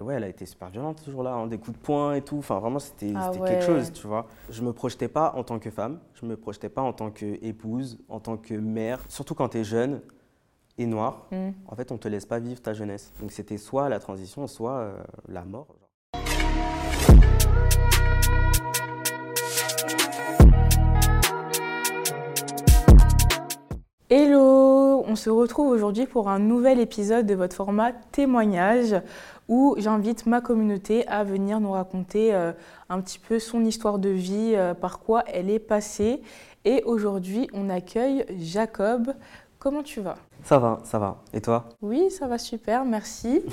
et ouais, elle a été super violente ce jour-là, hein, des coups de poing et tout. Enfin, vraiment, c'était Ah quelque chose, tu vois. Je me projetais pas en tant que femme, je me projetais pas en tant qu'épouse, en tant que mère. Surtout quand tu es jeune et noire, Mm. en fait, on te laisse pas vivre ta jeunesse. Donc, c'était soit la transition, soit euh, la mort. Hello, on se retrouve aujourd'hui pour un nouvel épisode de votre format témoignage où j'invite ma communauté à venir nous raconter euh, un petit peu son histoire de vie, euh, par quoi elle est passée. Et aujourd'hui, on accueille Jacob. Comment tu vas? Ça va, ça va. Et toi? Oui, ça va super, merci.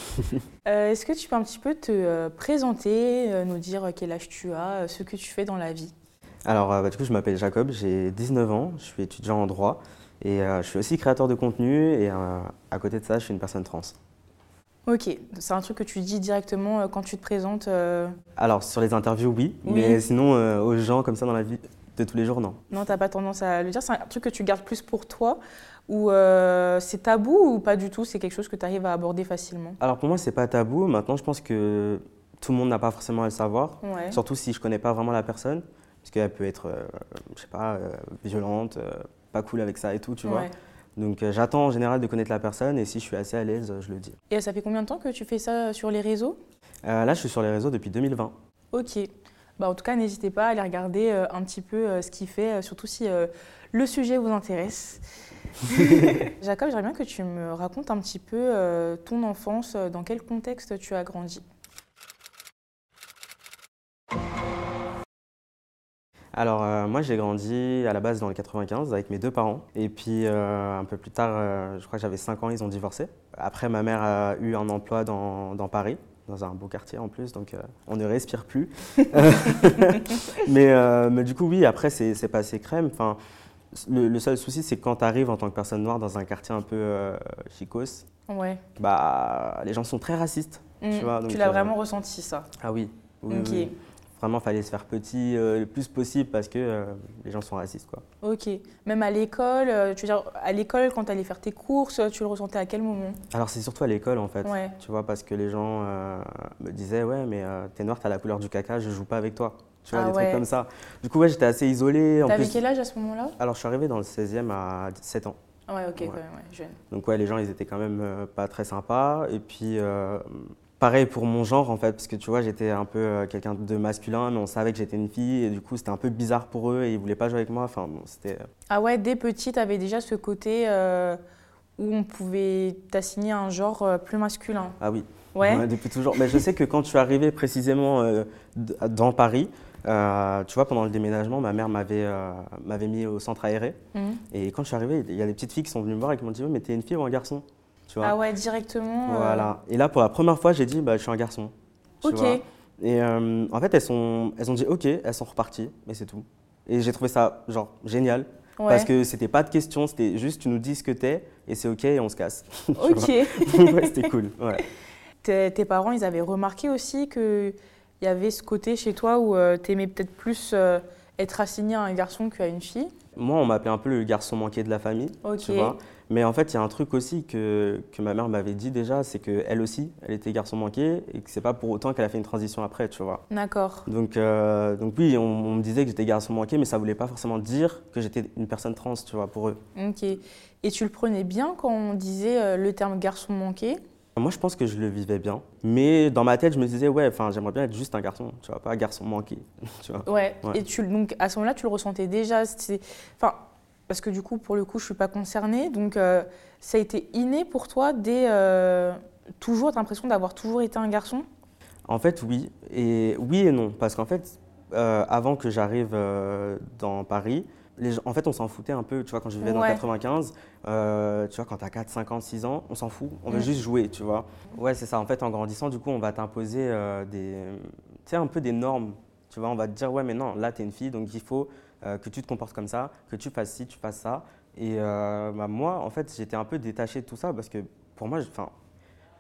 Euh, Est-ce que tu peux un petit peu te présenter, nous dire quel âge tu as, ce que tu fais dans la vie? Alors, bah, du coup, je m'appelle Jacob, j'ai 19 ans, je suis étudiant en droit et euh, je suis aussi créateur de contenu et euh, à côté de ça, je suis une personne trans. Ok, c'est un truc que tu dis directement euh, quand tu te présentes euh, Alors, sur les interviews, oui, Oui. mais sinon, euh, aux gens comme ça dans la vie de tous les jours, non. Non, t'as pas tendance à le dire. C'est un truc que tu gardes plus pour toi ou euh, c'est tabou ou pas du tout C'est quelque chose que tu arrives à aborder facilement? Alors, pour moi, c'est pas tabou. Maintenant, je pense que tout le monde n'a pas forcément à le savoir, Ouais. surtout si je connais pas vraiment la personne, parce qu'elle peut être, je sais pas, violente, pas cool avec ça et tout, tu vois. Donc, euh, j'attends en général de connaître la personne et si je suis assez à l'aise, euh, je le dis. Et ça fait combien de temps que tu fais ça sur les réseaux? Euh, là, je suis sur les réseaux depuis 2020. Ok. Bah, en tout cas, n'hésitez pas à aller regarder euh, un petit peu euh, ce qu'il fait, euh, surtout si euh, le sujet vous intéresse. Jacob, j'aimerais bien que tu me racontes un petit peu euh, ton enfance, euh, dans quel contexte tu as grandi? Alors, euh, moi, j'ai grandi à la base dans le 95 avec mes deux parents. Et puis, euh, un peu plus tard, euh, je crois que j'avais 5 ans, ils ont divorcé. Après, ma mère a eu un emploi dans, dans Paris, dans un beau quartier en plus, donc on ne respire plus. mais, mais du coup, oui, après, c'est c'est passé crème. Enfin, le, le seul souci, c'est quand tu arrives en tant que personne noire dans un quartier un peu chicos, Ouais. bah, les gens sont très racistes. Mm. vois, donc, l'as vraiment ressenti, ça? Ah oui. oui, Ok. oui. Vraiment, fallait se faire petit euh, le plus possible parce que euh, les gens sont racistes, quoi. Ok. Même à l'école, euh, tu veux dire, à l'école, quand tu allais faire tes courses, tu le ressentais à quel moment? Alors c'est surtout à l'école en fait, Ouais. tu vois, parce que les gens me disaient ouais mais t'es noir, t'as la couleur du caca, je joue pas avec toi. Tu vois, Ah des ouais. trucs comme ça. Du coup ouais j'étais assez isolé. T'avais plus... quel âge à ce moment-là? Alors je suis arrivé dans le 16e à 7 ans. Ah Ouais, ok, Ouais. quand même, jeune. Donc ouais les gens ils étaient quand même pas très sympas. Et puis pareil pour mon genre en fait, parce que tu vois j'étais un peu euh, quelqu'un de masculin mais on savait que j'étais une fille et du coup c'était un peu bizarre pour eux et ils voulaient pas jouer avec moi. Enfin bon c'était... Ah ouais, dès petit, t'avais déjà ce côté euh, où on pouvait t'assigner un genre euh, plus masculin. Ah oui. Ouais. depuis toujours. Mais je sais que quand je suis arrivé précisément euh, dans Paris, euh, tu vois, pendant le déménagement, ma mère m'avait euh, m'avait mis au centre aéré. Mhm. Et quand je suis arrivé, il y a des petites filles qui sont venues me voir et qui m'ont dit Mais t'es une fille ou un garçon? Tu vois Ah ouais, directement. euh, Voilà. Et là, pour la première fois, j'ai dit bah, Je suis un garçon. tu Ok. vois. Et euh, en fait, elles, sont, elles ont dit Ok, elles sont reparties, mais c'est tout. Et j'ai trouvé ça, genre, génial. Ouais. Parce que c'était pas de question, c'était juste tu nous dis ce que t'es et c'est ok et on se casse. Ok. ouais, c'était cool. Ouais. tes, parents, ils avaient remarqué aussi qu'il y avait ce côté chez toi où tu t'aimais peut-être plus euh, être assigné à un garçon qu'à une fille? Moi, on m'appelait un peu le garçon manqué de la famille, Ok. tu vois. Mais en fait, il y a un truc aussi que, que ma mère m'avait dit déjà, c'est qu'elle aussi, elle était garçon manqué et que c'est pas pour autant qu'elle a fait une transition après, tu vois. D'accord. Donc, euh, donc oui, on, on me disait que j'étais garçon manqué, mais ça voulait pas forcément dire que j'étais une personne trans, tu vois, pour eux. Ok. Et tu le prenais bien quand on disait euh, le terme garçon manqué? Moi, je pense que je le vivais bien, mais dans ma tête, je me disais, ouais, enfin, j'aimerais bien être juste un garçon, tu vois, pas garçon manqué, tu vois. Ouais. Ouais. Et tu, donc à ce moment-là, tu le ressentais déjà. Enfin, parce que du coup, pour le coup, je suis pas concernée. Donc, euh, ça a été inné pour toi dès euh, toujours. T'as l'impression d'avoir toujours été un garçon? En fait, oui. Et oui et non. Parce qu'en fait, euh, avant que j'arrive euh, dans Paris, les gens- en fait, on s'en foutait un peu. Tu vois, quand je vivais dans Ouais. le 95, euh, tu vois, quand tu as 4, 5 ans, 6 ans, on s'en fout. On veut Mm. juste jouer, tu vois. Ouais, c'est ça. En fait, en grandissant, du coup, on va t'imposer des. Tu sais, un peu des normes. Tu vois, on va te dire, ouais, mais non, là, tu es une fille, donc il faut euh, que tu te comportes comme ça, que tu fasses ci, tu fasses ça. Et euh, bah, moi, en fait, j'étais un peu détaché de tout ça parce que pour moi, enfin.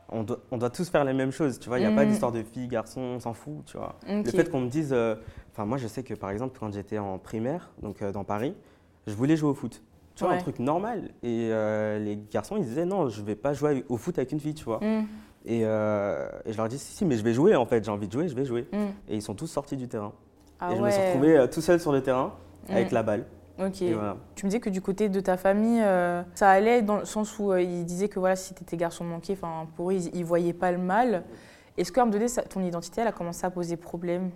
On doit, on doit tous faire les mêmes choses, tu vois. Il n'y a pas Mm. d'histoire de fille, garçon, on s'en fout, tu vois. Le fait qu'on me dise. euh, Enfin, moi, je sais que par exemple, quand j'étais en primaire, donc dans Paris, je voulais jouer au foot. Tu vois, Ouais. un truc normal. Et les garçons, ils disaient non, je vais pas jouer au foot avec une fille, tu vois. Mm. Et, euh, et je leur dis, si, si, mais je vais jouer en fait, j'ai envie de jouer, je vais jouer. Mm. Et ils sont tous sortis du terrain. Ah et je me suis retrouvé euh, tout seul sur le terrain avec la balle. Ok. Voilà. Tu me disais que du côté de ta famille, euh, ça allait dans le sens où euh, ils disaient que voilà, si tu étais garçon manqué, enfin, pour eux, ils ne voyaient pas le mal. Est-ce qu'à un moment donné, ça- ton identité, elle a commencé à poser problème?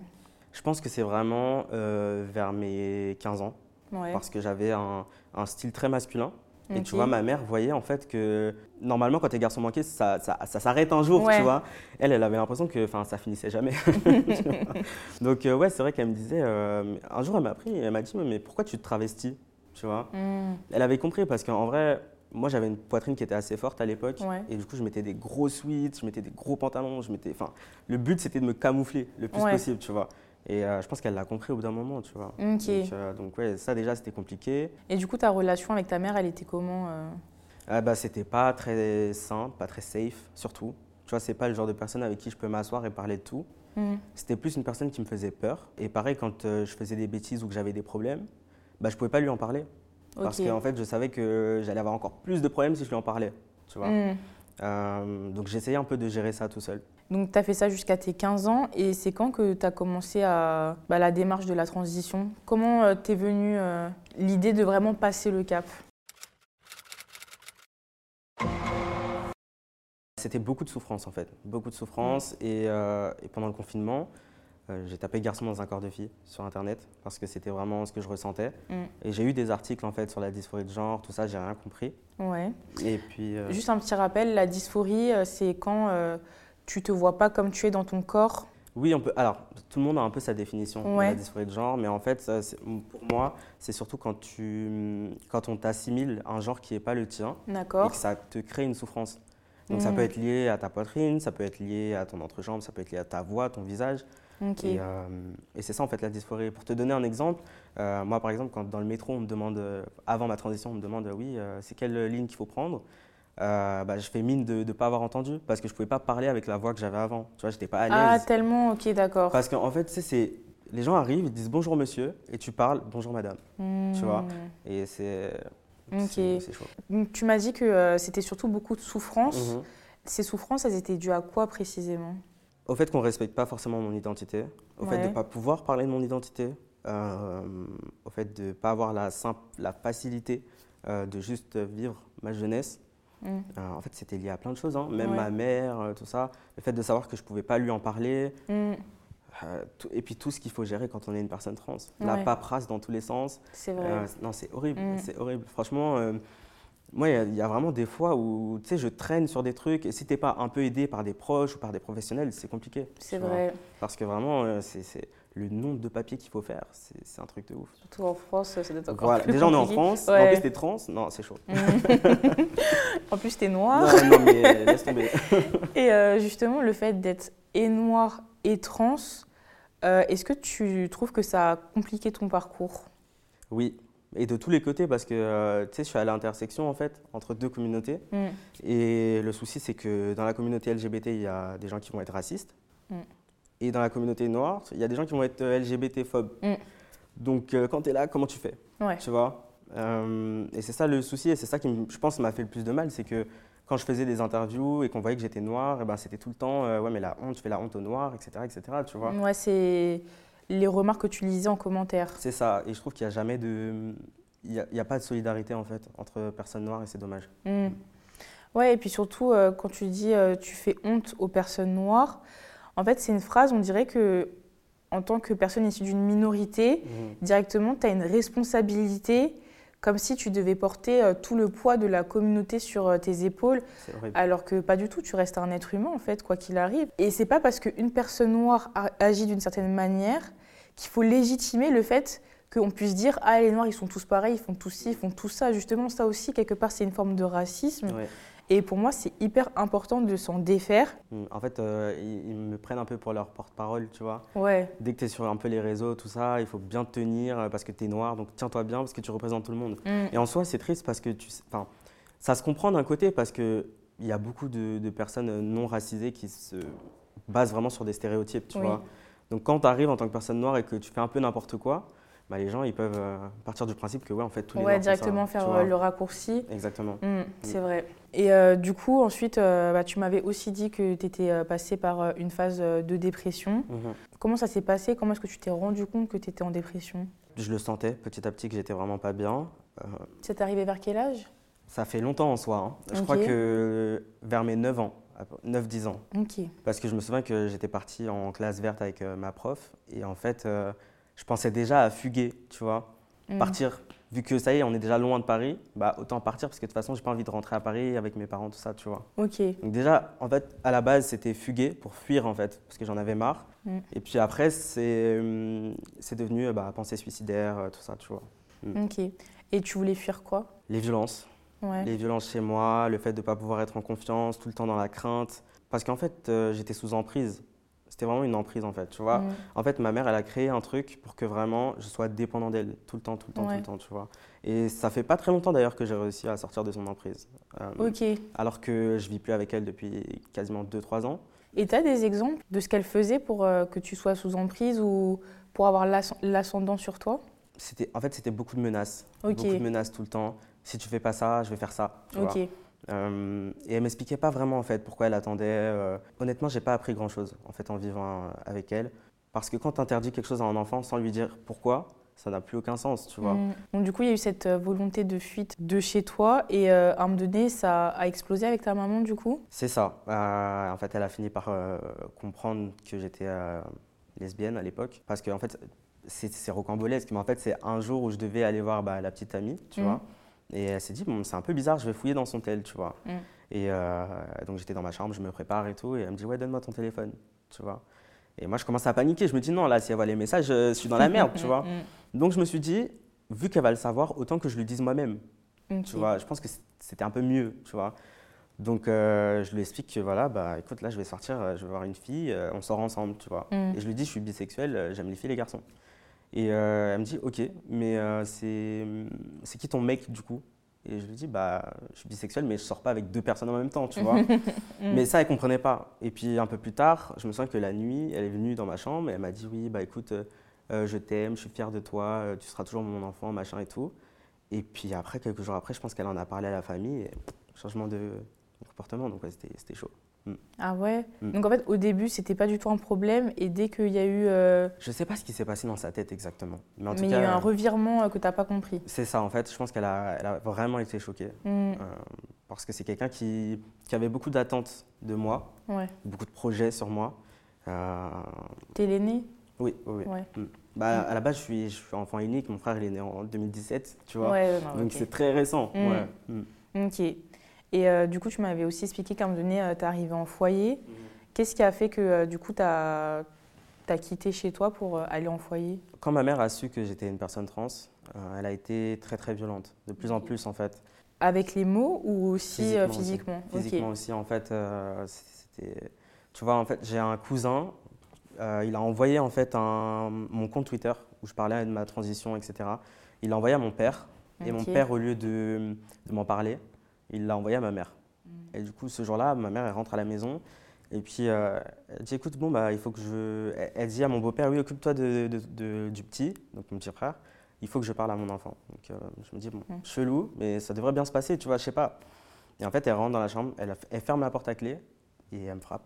Je pense que c'est vraiment euh, vers mes 15 ans, Ouais. parce que j'avais un, un style très masculin. Et tu vois, ma mère voyait en fait que normalement, quand t'es garçon manqué, ça, ça, ça s'arrête un jour, Ouais. tu vois. Elle, elle avait l'impression que ça finissait jamais. Donc, euh, ouais, c'est vrai qu'elle me disait. euh, un jour, elle m'a appris, elle m'a dit Mais pourquoi tu te travestis Tu vois. Mm. Elle avait compris parce qu'en vrai, moi, j'avais une poitrine qui était assez forte à l'époque. Ouais. Et du coup, je mettais des gros sweats, je mettais des gros pantalons. Je mettais, enfin, le but, c'était de me camoufler le plus Ouais. possible, tu vois. Et euh, je pense qu'elle l'a compris au bout d'un moment, tu vois. Donc, euh, donc, ouais, ça déjà, c'était compliqué. Et du coup, ta relation avec ta mère, elle était comment euh Ah bah, c'était pas très simple, pas très safe, surtout. Tu vois, c'est pas le genre de personne avec qui je peux m'asseoir et parler de tout. Mm. C'était plus une personne qui me faisait peur. Et pareil, quand euh, je faisais des bêtises ou que j'avais des problèmes, bah, je pouvais pas lui en parler. Parce qu'en fait, je savais que j'allais avoir encore plus de problèmes si je lui en parlais. Tu vois. Mm. Euh, donc j'essayais un peu de gérer ça tout seul. Donc, tu as fait ça jusqu'à tes 15 ans. Et c'est quand que tu as commencé à, bah, la démarche de la transition? Comment euh, t'es venue euh, l'idée de vraiment passer le cap? C'était beaucoup de souffrance en fait, beaucoup de souffrance. Et, et pendant le confinement, euh, j'ai tapé garçon dans un corps de fille sur internet parce que c'était vraiment ce que je ressentais. Mm. Et j'ai eu des articles en fait sur la dysphorie de genre, tout ça, j'ai rien compris. Ouais. Et puis. euh, Juste un petit rappel, la dysphorie, euh, c'est quand euh, tu te vois pas comme tu es dans ton corps? Oui, on peut. Alors, tout le monde a un peu sa définition de la dysphorie de genre, mais en fait, ça, pour moi, c'est surtout quand, tu, quand on t'assimile un genre qui n'est pas le tien et que ça te crée une souffrance. Donc, ça Mm. peut être lié à ta poitrine, ça peut être lié à ton entrejambe, ça peut être lié à ta voix, ton visage. Et, euh, et c'est ça, en fait, la dysphorie. Pour te donner un exemple, euh, moi, par exemple, quand dans le métro, on me demande, euh, avant ma transition, on me demande, oui, euh, c'est quelle ligne qu'il faut prendre bah, je fais mine de ne pas avoir entendu parce que je ne pouvais pas parler avec la voix que j'avais avant. Tu vois, je n'étais pas à Ah, l'aise. tellement, ok, d'accord. Parce qu'en fait, tu sais, c'est les gens arrivent, ils disent bonjour monsieur, et tu parles bonjour madame. tu vois? Et c'est Ok. chaud. Tu m'as dit que c'était surtout beaucoup de souffrances. Mhm. Ces souffrances, elles étaient dues à quoi précisément? Au fait qu'on ne respecte pas forcément mon identité, au fait de ne pas pouvoir parler de mon identité, euh, au fait de ne pas avoir la, simple, la facilité euh, de juste vivre ma jeunesse. Mm. Euh, en fait, c'était lié à plein de choses, hein. même Ouais. ma mère, tout ça. Le fait de savoir que je ne pouvais pas lui en parler, Mm, tout- et puis tout ce qu'il faut gérer quand on est une personne trans. La paperasse dans tous les sens. C'est vrai. Non, c'est horrible, Mm. c'est horrible. Franchement, moi, il y a- il y, a vraiment des fois où, tu sais, je traîne sur des trucs, et si t'es pas un peu aidé par des proches ou par des professionnels, c'est compliqué. c'est vois. vrai. Parce que vraiment, euh, c'est le nombre de papiers qu'il faut faire, c'est un truc de ouf. Surtout en France, ça doit être encore Voilà. plus Déjà, on est en. France, Ouais. en plus, t'es trans, non, c'est chaud. Mm. en plus, t'es noir. non, non, mais laisse tomber. Et euh, justement, le fait d'être et noir et trans, euh, est-ce que tu trouves que ça a compliqué ton parcours? Oui, et de tous les côtés, parce que, euh, tu sais, je suis à l'intersection, en fait, entre deux communautés. Mm. Et le souci, c'est que dans la communauté LGBT, il y a des gens qui vont être racistes. Mm. Et dans la communauté noire, il y a des gens qui vont être euh, LGBT-phobes. Mm. Donc, euh, quand tu es là, comment tu fais? Ouais. Tu vois? Euh, Et c'est ça le souci, et c'est ça qui, je pense, m'a fait le plus de mal. C'est que quand je faisais des interviews et qu'on voyait que j'étais noir, et ben, c'était tout le temps, ouais, mais la honte, tu fais la honte aux noirs, etc. etc. tu vois? Ouais, c'est les remarques que tu lisais en commentaire. C'est ça. Et je trouve qu'il n'y a jamais de. Il n'y a, pas de solidarité, en fait, entre personnes noires, et c'est dommage. Mm. Ouais, et puis surtout, euh, quand tu dis euh, tu fais honte aux personnes noires, en fait, c'est une phrase, on dirait que en tant que personne issue d'une minorité, directement, tu as une responsabilité, comme si tu devais porter euh, tout le poids de la communauté sur euh, tes épaules, alors que pas du tout, tu restes un être humain, en fait, quoi qu'il arrive. Et c'est pas parce qu'une personne noire agit d'une certaine manière qu'il faut légitimer le fait qu'on puisse dire ah les noirs ils sont tous pareils, ils font tous ci, ils font tout ça. Justement ça aussi quelque part c'est une forme de racisme. Ouais. Et pour moi c'est hyper important de s'en défaire. Mm. En fait, euh, ils, me prennent un peu pour leur porte-parole, tu vois. Ouais, Dès que tu es sur un peu les réseaux, tout ça, il faut bien te tenir euh, parce que tu es noir, donc tiens-toi bien parce que tu représentes tout le monde. Mm. Et en soi, c'est triste parce que tu, enfin, ça se comprend d'un côté parce qu'il y a beaucoup de, de personnes non racisées qui se basent vraiment sur des stéréotypes, tu Oui. vois. Donc quand tu arrives en tant que personne noire et que tu fais un peu n'importe quoi, bah, les gens ils peuvent euh, partir du principe que ouais en fait tous les Ouais, ça, directement faire euh, le raccourci. Exactement. Mm, c'est vrai. Et euh, du coup, ensuite, euh, bah, tu m'avais aussi dit que tu étais passé par euh, une phase euh, de dépression. Mhm. Comment ça s'est passé? Comment est-ce que tu t'es rendu compte que tu étais en dépression? Je le sentais petit à petit que j'étais vraiment pas bien. Euh, C'est arrivé vers quel âge? ça fait longtemps en soi. hein. Je crois que vers mes 9 ans, 9-10 ans. Parce que je me souviens que j'étais parti en classe verte avec euh, ma prof et en fait, euh, je pensais déjà à fuguer, tu vois, Mm. partir. Vu que ça y est, on est déjà loin de Paris, bah autant partir parce que de toute façon, j'ai pas envie de rentrer à Paris avec mes parents, tout ça, tu vois. Ok. Donc déjà, en fait, à la base, c'était fuguer pour fuir en fait, parce que j'en avais marre. Mm. Et puis après, c'est c'est devenu euh, bah, pensée suicidaire, euh, tout ça, tu vois. Ok. Et tu voulais fuir quoi? Les violences, Ouais. les violences chez moi, le fait de ne pas pouvoir être en confiance, tout le temps dans la crainte. Parce qu'en fait, euh, j'étais sous emprise. C'était vraiment une emprise en fait, tu vois. Mm. En fait, ma mère, elle a créé un truc pour que vraiment je sois dépendant d'elle tout le temps, tout le temps, tout le temps, tu vois. Et ça fait pas très longtemps d'ailleurs que j'ai réussi à sortir de son emprise. Euh, Ok. Alors que je vis plus avec elle depuis quasiment 2-3 ans. Et tu as des exemples de ce qu'elle faisait pour euh, que tu sois sous emprise ou pour avoir l'as- l'ascendant sur toi? C'était, en fait, c'était beaucoup de menaces. Ok. Beaucoup de menaces tout le temps. Si tu fais pas ça, je vais faire ça. Tu vois. Euh, et elle m'expliquait pas vraiment en fait pourquoi elle attendait. euh. Honnêtement, j'ai pas appris grand chose en fait en vivant euh, avec elle. Parce que quand tu interdis quelque chose à un enfant sans lui dire pourquoi, ça n'a plus aucun sens, tu vois. Mm. Donc du coup, il y a eu cette euh, volonté de fuite de chez toi et euh, à un moment donné, ça a explosé avec ta maman du coup? C'est ça. En fait, elle a fini par comprendre que j'étais lesbienne à l'époque. Parce que, en fait, c'est rocambolesque. Mais en fait, c'est un jour où je devais aller voir bah, la petite amie, tu Mhm. vois. Et elle s'est dit, bon, c'est un peu bizarre, je vais fouiller dans son tel, tu vois. Mhm. Et euh, donc, j'étais dans ma chambre, je me prépare et tout. Et elle me dit, ouais, donne-moi ton téléphone, tu vois. Et moi, je commence à paniquer. Je me dis, non, là, si elle voit les messages, euh, je suis dans la merde, tu vois. Mm, Donc, je me suis dit, vu qu'elle va le savoir, autant que je lui dise moi-même. mm. Tu vois, je pense que c'était un peu mieux, tu vois. Donc, euh, je lui explique que voilà, bah écoute, là, je vais sortir, je vais voir une fille, on sort ensemble, tu vois. Mm. Et je lui dis, je suis bisexuel, j'aime les filles et les garçons. Et euh, elle me dit, ok, mais euh, c'est c'est qui ton mec du coup? Et je lui dis, bah, je suis bisexuel, mais je sors pas avec deux personnes en même temps, tu vois. Mais ça, elle comprenait pas. Et puis, un peu plus tard, je me sens que la nuit, elle est venue dans ma chambre et elle m'a dit, oui, bah écoute, euh, je t'aime, je suis fier de toi, euh, tu seras toujours mon enfant, machin et tout. Et puis après, quelques jours après, je pense qu'elle en a parlé à la famille et changement de comportement, donc ouais, c'était c'était Ah ouais Mm. Donc en fait, au début, c'était pas du tout un problème et dès qu'il y a eu, euh, Je sais pas ce qui s'est passé dans sa tête exactement. Mais en tout mais il y a eu un revirement euh, que t'as pas compris. c'est ça en fait. Je pense qu'elle a, elle a vraiment été choquée. Mm. euh, parce que c'est quelqu'un qui, qui avait beaucoup d'attentes de moi, Ouais. beaucoup de projets sur moi. Euh, T'es l'aîné? Oui, oui. Ouais. Mm. Bah, à la base, je suis, je suis enfant unique. Mon frère, il est né en 2017, tu vois. Ouais, non, Donc c'est très récent. Ouais. Ok. Et euh, du coup, tu m'avais aussi expliqué qu'à un moment donné, tu es arrivé en foyer. Qu'est-ce qui a fait que euh, du coup, tu as, quitté chez toi pour euh, aller en foyer? Quand ma mère a su que j'étais une personne trans, euh, elle a été très très violente, de plus en plus en fait. Avec les mots ou aussi euh, Physiquement physiquement, aussi, en fait, euh. Tu vois, en fait, j'ai un cousin, euh, il a envoyé en fait un, mon compte Twitter où je parlais de ma transition, etc. Il l'a envoyé à mon père, et mon père, au lieu de, de m'en parler, il l'a envoyé à ma mère. Mm. Et du coup, ce jour-là, ma mère, elle rentre à la maison, et puis euh, elle dit Écoute, bon, bah, il faut que je. Elle, elle dit à mon beau-père Oui, occupe-toi de, de- de- du petit, donc mon petit frère, il faut que je parle à mon enfant. Donc euh, je me dis Bon, Mm. chelou, mais ça devrait bien se passer, tu vois, je sais pas. Et en fait, elle rentre dans la chambre, elle, elle ferme la porte à clé, et elle me frappe.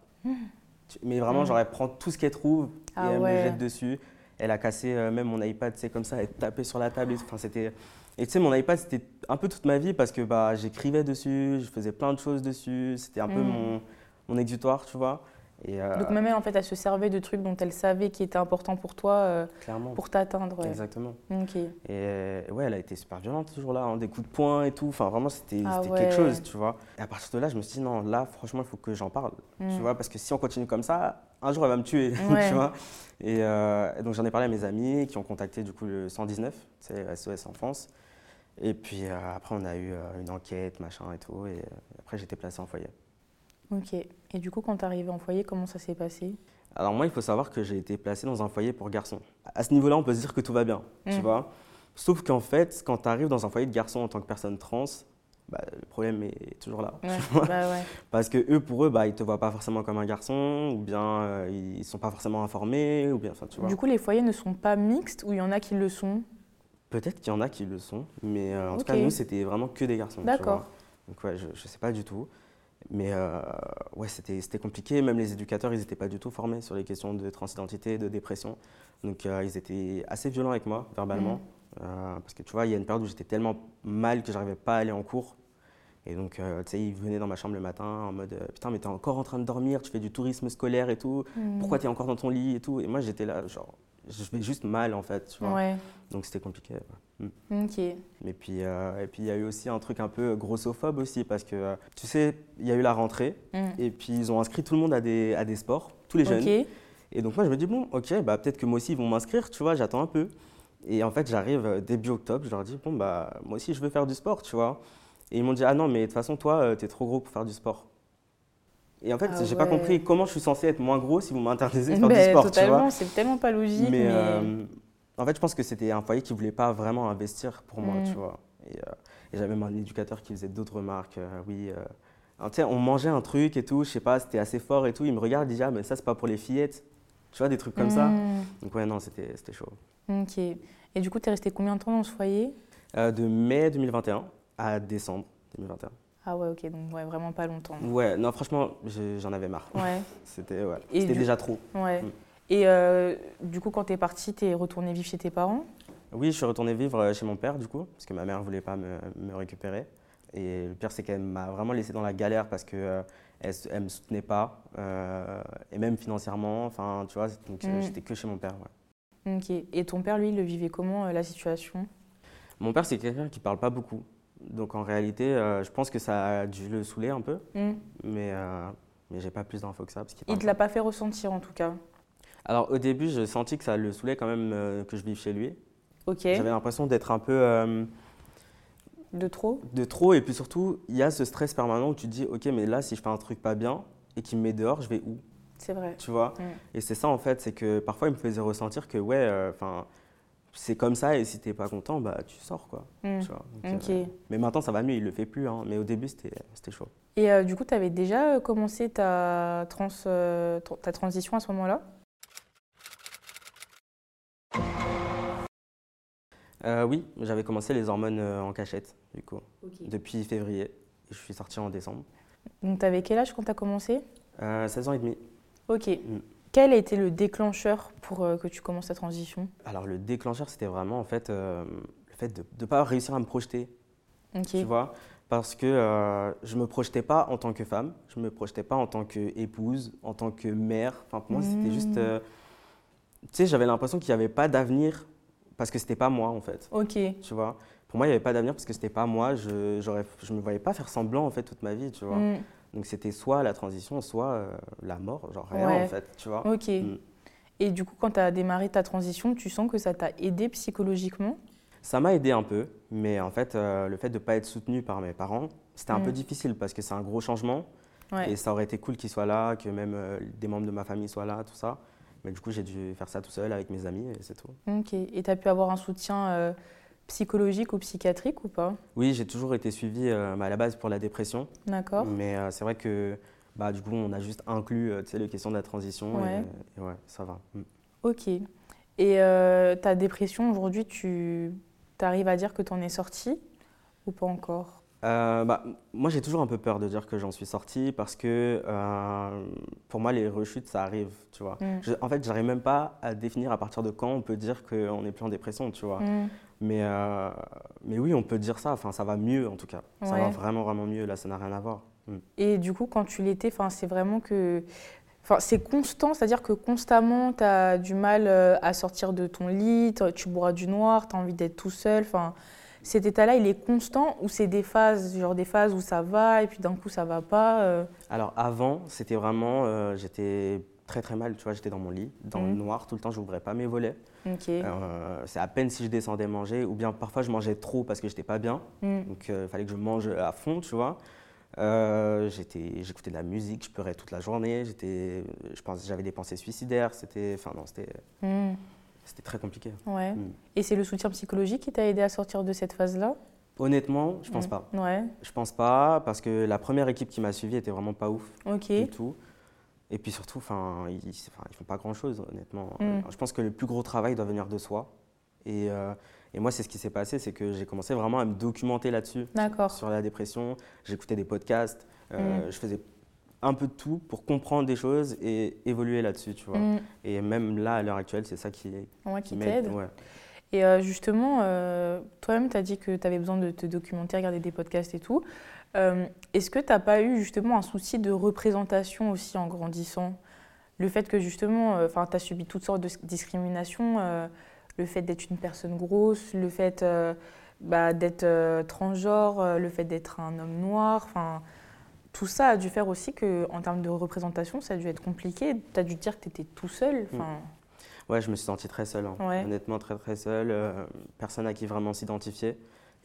Tu- Mais vraiment, Mm. genre, elle prend tout ce qu'elle trouve, Ah et elle ouais. me jette dessus. Elle a cassé euh, même mon iPad, c'est comme ça, elle tapait sur la table. Enfin, c'était. Et tu sais, mon iPad, c'était un peu toute ma vie parce que bah, j'écrivais dessus, je faisais plein de choses dessus. C'était un peu Mm. mon, mon exutoire, tu vois. Et euh, Donc même elle, en fait, elle se servait de trucs dont elle savait qui étaient importants pour toi euh, pour t'atteindre. ouais. Exactement. Ok. Et euh, ouais, elle a été super violente ce jour-là, hein, des coups de poing et tout. Enfin, vraiment, c'était Ah ouais. quelque chose, tu vois. Et à partir de là, je me suis dit, non, là, franchement, il faut que j'en parle. Mm. Tu vois, parce que si on continue comme ça, un jour, elle va me tuer, Ouais. tu vois. Et euh, donc, j'en ai parlé à mes amis qui ont contacté du coup le 119, c'est SOS Enfance. Et puis après, on a eu une enquête, machin et tout. Et après, j'étais placé en foyer. Ok. Et du coup, quand t'es arrivé en foyer, comment ça s'est passé? Alors moi, il faut savoir que j'ai été placé dans un foyer pour garçons. À ce niveau-là, on peut se dire que tout va bien, tu Mm. vois. Sauf qu'en fait, quand tu arrives dans un foyer de garçons en tant que personne trans, bah, le problème est toujours là. Ouais. tu vois. bah ouais. Parce que eux, pour eux, bah, ils te voient pas forcément comme un garçon, ou bien euh, ils sont pas forcément informés, ou bien, enfin, tu vois. Du coup, les foyers ne sont pas mixtes ou il y en a qui le sont? Peut-être qu'il y en a qui le sont, mais euh, en tout cas, nous, c'était vraiment que des garçons. tu D'accord. Donc, ouais, je ne sais pas du tout. Mais euh, ouais, c'était compliqué. Même les éducateurs, ils n'étaient pas du tout formés sur les questions de transidentité, de dépression. Donc, euh, ils étaient assez violents avec moi, verbalement. Euh, parce que tu vois, il y a une période où j'étais tellement mal que j'arrivais pas à aller en cours. Et donc, tu sais, ils venaient dans ma chambre le matin en mode Putain, mais t'es encore en train de dormir, tu fais du tourisme scolaire et tout. Hmm. Pourquoi t'es encore dans ton lit et tout? Et moi, j'étais là, genre, je vais juste mal en fait. Tu vois. Ouais, Donc, c'était compliqué. Mm. ok. Et puis, euh, et puis, il y a eu aussi un truc un peu grossophobe aussi, parce que, euh, tu sais, il y a eu la rentrée, Hmm. et puis ils ont inscrit tout le monde à des, à des sports, tous les jeunes. Et donc, moi, je me dis, bon, ok, bah, peut-être que moi aussi, ils vont m'inscrire, tu vois, j'attends un peu. Et en fait, j'arrive euh, début octobre, je leur dis, bon, bah, moi aussi, je veux faire du sport, tu vois. Et ils m'ont dit, ah non, mais de toute façon, toi, t'es trop gros pour faire du sport. Et en fait, Ah j'ai pas compris comment je suis censé être moins gros si vous m'interdisez de faire Ben, du sport, tu vois. totalement, c'est tellement pas logique. Mais, Mais, euh, en fait, je pense que c'était un foyer qui voulait pas vraiment investir pour moi, Mm. tu vois. Et, euh, et j'avais même un éducateur qui faisait d'autres remarques. euh, oui, euh, alors, tu sais, on mangeait un truc et tout, je sais pas, c'était assez fort et tout. Il me regarde, dit, ah, mais ça, c'est pas pour les fillettes. Tu vois, des trucs comme ça. Hmm. Donc, ouais, non, c'était c'était chaud. Ok. Et du coup, tu es resté combien de temps dans ce foyer? Euh, de mai 2021 à décembre 2021. Ah ouais, ok, donc ouais, vraiment pas longtemps. Ouais, non, franchement, j'en avais marre. Ouais, C'était ouais, du- déjà trop. ouais. Mm. Et euh, du coup, quand tu es parti, tu es retourné vivre chez tes parents? Oui, je suis retourné vivre euh, chez mon père, du coup, parce que ma mère voulait pas me, me récupérer. Et le pire, c'est qu'elle m'a vraiment laissé dans la galère parce que euh, elle, me soutenait pas, euh, et même financièrement. Enfin, tu vois, donc Mm. j'étais que chez mon père. ouais. Ok. Et ton père, lui, il le vivait comment, la situation? Mon père, c'est quelqu'un qui parle pas beaucoup. Donc en réalité, euh, je pense que ça a dû le saouler un peu, Hmm. mais, euh, mais j'ai pas plus d'infos que ça. Parce Il parle te l'a pas fait ressentir, en tout cas. Alors au début, j'ai senti que ça le saoulait quand même euh, que je vive chez lui. Ok. J'avais l'impression d'être un peu euh, De trop? de trop et puis surtout, il y a ce stress permanent où tu te dis OK, mais là si je fais un truc pas bien et qu'il me met dehors, je vais où? C'est vrai. Tu vois? Mm. Et c'est ça en fait, c'est que parfois il me faisait ressentir que ouais, enfin c'est comme ça et si t'es pas content, bah tu sors quoi. Tu vois Donc, Ok. euh, mais maintenant ça va mieux, il le fait plus hein, mais au début c'était chaud. Et euh, du coup, tu avais déjà euh, commencé ta, trans, euh, tr- ta transition à ce moment-là? Oui, j'avais commencé les hormones en cachette du coup depuis février et je suis sorti en décembre. Donc, tu avais quel âge quand tu as commencé? Euh, 16 ans et demi. Ok. Mm. Quel a été le déclencheur pour euh, que tu commences ta transition? Alors le déclencheur, c'était vraiment en fait euh, le fait de ne pas réussir à me projeter, tu vois, parce que euh, je me projetais pas en tant que femme, je me projetais pas en tant qu'épouse, en tant que mère. Enfin pour moi, c'était juste, euh, tu sais, j'avais l'impression qu'il n'y avait pas d'avenir parce que c'était pas moi en fait, Ok. tu vois? Pour moi, il n'y avait pas d'avenir parce que c'était pas moi. Je je me voyais pas faire semblant en fait toute ma vie, tu vois? Mm. Donc c'était soit la transition, soit euh, la mort, genre rien Ouais. en fait, tu vois. Ok. Mm. Et du coup, quand tu as démarré ta transition, tu sens que ça t'a aidé psychologiquement? Ça m'a aidé un peu, mais en fait, euh, le fait de ne pas être soutenu par mes parents, c'était un Mm. peu difficile parce que c'est un gros changement Ouais. et ça aurait été cool qu'ils soient là, que même euh, des membres de ma famille soient là, tout ça. Mais du coup, j'ai dû faire ça tout seul avec mes amis et c'est tout. Ok. Et tu as pu avoir un soutien psychologique ou psychiatrique ou pas? Oui, j'ai toujours été suivi euh, à la base pour la dépression, D'accord. mais euh, c'est vrai que bah, du coup, on a juste inclus euh, les questions de la transition Ouais. et, et ouais, ça va. Mm. Ok. Et euh, ta dépression, aujourd'hui, tu arrives à dire que tu en es sorti ou pas encore? Euh, bah, moi, j'ai toujours un peu peur de dire que j'en suis sorti parce que euh, pour moi, les rechutes, ça arrive, tu vois. Mm. Je- en fait, j'arrive même pas à définir à partir de quand on peut dire qu'on n'est plus en dépression, tu vois. Mm. Mais, euh, mais oui, on peut dire ça. Enfin, ça va mieux en tout cas. Ça va vraiment, vraiment mieux. Là, ça n'a rien à voir. Mm. Et du coup, quand tu l'étais, c'est vraiment que. Enfin, c'est constant, c'est-à-dire que constamment, tu as du mal euh, à sortir de ton lit, tu bois du noir, tu as envie d'être tout seul. Enfin, cet état-là, il est constant ou c'est des phases, genre des phases où ça va et puis d'un coup ça va pas euh, Alors avant, c'était vraiment, euh, j'étais très très mal. Tu vois, j'étais dans mon lit, dans le Mm. noir tout le temps. J'ouvrais pas mes volets. Euh, c'est à peine si je descendais manger, ou bien parfois je mangeais trop parce que j'étais pas bien. Mm. Donc il fallait que je mange à fond, tu vois. Euh, J'écoutais de la musique, je pleurais toute la journée. J'étais, je pense, j'avais des pensées suicidaires. C'était, enfin non, c'était, c'était très compliqué. Ouais. Et c'est le soutien psychologique qui t'a aidé à sortir de cette phase-là? Honnêtement, je pense pas. Ouais. Je pense pas parce que la première équipe qui m'a suivi était vraiment pas ouf du tout. Et puis surtout, enfin, ils, ils font pas grand chose, honnêtement. Mm. Je pense que le plus gros travail doit venir de soi. Et, euh, et moi, c'est ce qui s'est passé, c'est que j'ai commencé vraiment à me documenter là-dessus, D'accord. sur la dépression. J'écoutais des podcasts, euh, Mm. je faisais un peu de tout pour comprendre des choses et évoluer là-dessus, tu vois. Mm. Et même là, à l'heure actuelle, c'est ça qui, Ouais, qui qui t'aide. Ouais. Et euh, justement, toi-même, tu as dit que tu avais besoin de te documenter, regarder des podcasts et tout. Euh, Est-ce que tu n'as pas eu justement un souci de représentation aussi en grandissant? Le fait que justement, enfin, tu as subi toutes sortes de discriminations, euh, le fait d'être une personne grosse, le fait euh, bah, d'être euh, transgenre, euh, le fait d'être un homme noir, enfin, tout ça a dû faire aussi que, en termes de représentation, ça a dû être compliqué. Tu as dû dire que tu étais tout seul. enfin, Ouais, je me suis senti très seul, hein. Ouais. honnêtement très très seul, euh, personne à qui vraiment s'identifier.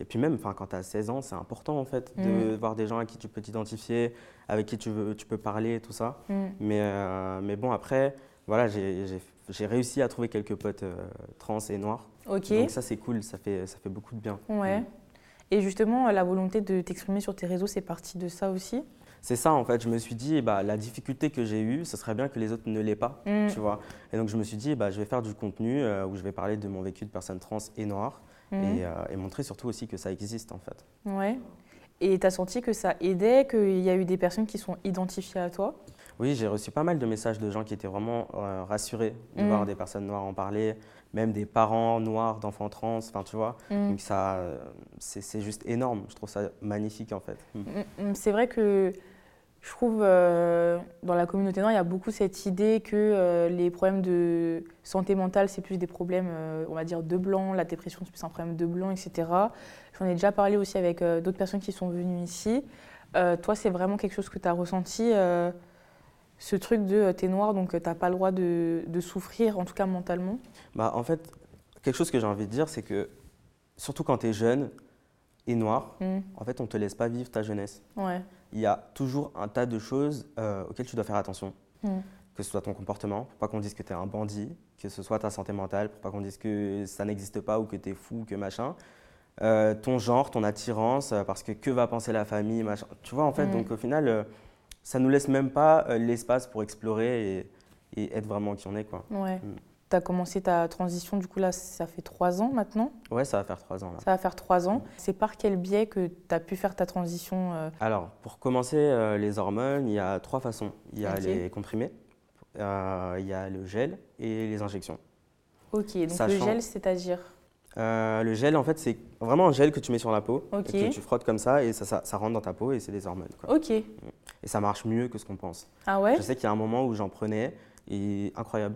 Et puis même, quand tu as 16 ans, c'est important en fait de Mm. voir des gens à qui tu peux t'identifier, avec qui tu, veux, tu peux parler, tout ça. mm. Mais, euh, mais bon, après, voilà, j'ai réussi à trouver quelques potes euh, trans et noirs. Ok. Donc ça, c'est cool, ça fait, ça fait beaucoup de bien. Ouais. Mm. Et justement, la volonté de t'exprimer sur tes réseaux, c'est parti de ça aussi? C'est ça, en fait, je me suis dit, bah, la difficulté que j'ai eue, ce serait bien que les autres ne l'aient pas, tu vois. Et donc je me suis dit, bah, je vais faire du contenu euh, où je vais parler de mon vécu de personne trans et noire. Et, euh, et montrer surtout aussi que ça existe en fait. Ouais. Et t'as senti que ça aidait, qu'il y a eu des personnes qui sont identifiées à toi? Oui, j'ai reçu pas mal de messages de gens qui étaient vraiment euh, rassurés de voir des personnes noires en parler, même des parents noirs d'enfants trans, enfin tu vois. Mm. Donc ça, euh, c'est juste énorme, je trouve ça magnifique en fait. Mm, mm, C'est vrai que je trouve euh, dans la communauté noire, il y a beaucoup cette idée que euh, les problèmes de santé mentale, c'est plus des problèmes, euh, on va dire, de blanc, la dépression, c'est plus un problème de blanc, etc. J'en ai déjà parlé aussi avec d'autres personnes qui sont venues ici. Toi, c'est vraiment quelque chose que tu as ressenti, ce truc de t'es noir, donc tu n'as pas le droit de, de souffrir, en tout cas mentalement? Bah, en fait, quelque chose que j'ai envie de dire, c'est que surtout quand tu es jeune et noir, Mm, en fait, on te laisse pas vivre ta jeunesse. Ouais. Il y a toujours un tas de choses euh, auxquelles tu dois faire attention. Mm. que ce soit ton comportement, pour pas qu'on dise que tu es un bandit, que ce soit ta santé mentale, pour pas qu'on dise que ça n'existe pas ou que tu es fou, que machin. Euh, ton genre, ton attirance, euh, parce que que va penser la famille, machin. Tu vois, en fait, Mm. donc au final, euh, ça nous laisse même pas l'espace pour explorer et, et être vraiment qui on est, quoi. Ouais. Mm. Tu as commencé ta transition, du coup là, ça fait trois ans maintenant. Ouais, ça va faire trois ans, là. Ça va faire trois ans. C'est par quel biais que tu as pu faire ta transition euh, Alors, pour commencer, euh, les hormones, il y a trois façons. Il y a les comprimés, euh, il y a le gel et les injections. Ok, donc Sachant- le gel, c'est-à-dire Euh, le gel, en fait, c'est vraiment un gel que tu mets sur la peau et que tu frottes comme ça et ça, ça, ça rentre dans ta peau et c'est des hormones. Quoi. Ok. Et ça marche mieux que ce qu'on pense. Ah ouais? Je sais qu'il y a un moment où j'en prenais et incroyable.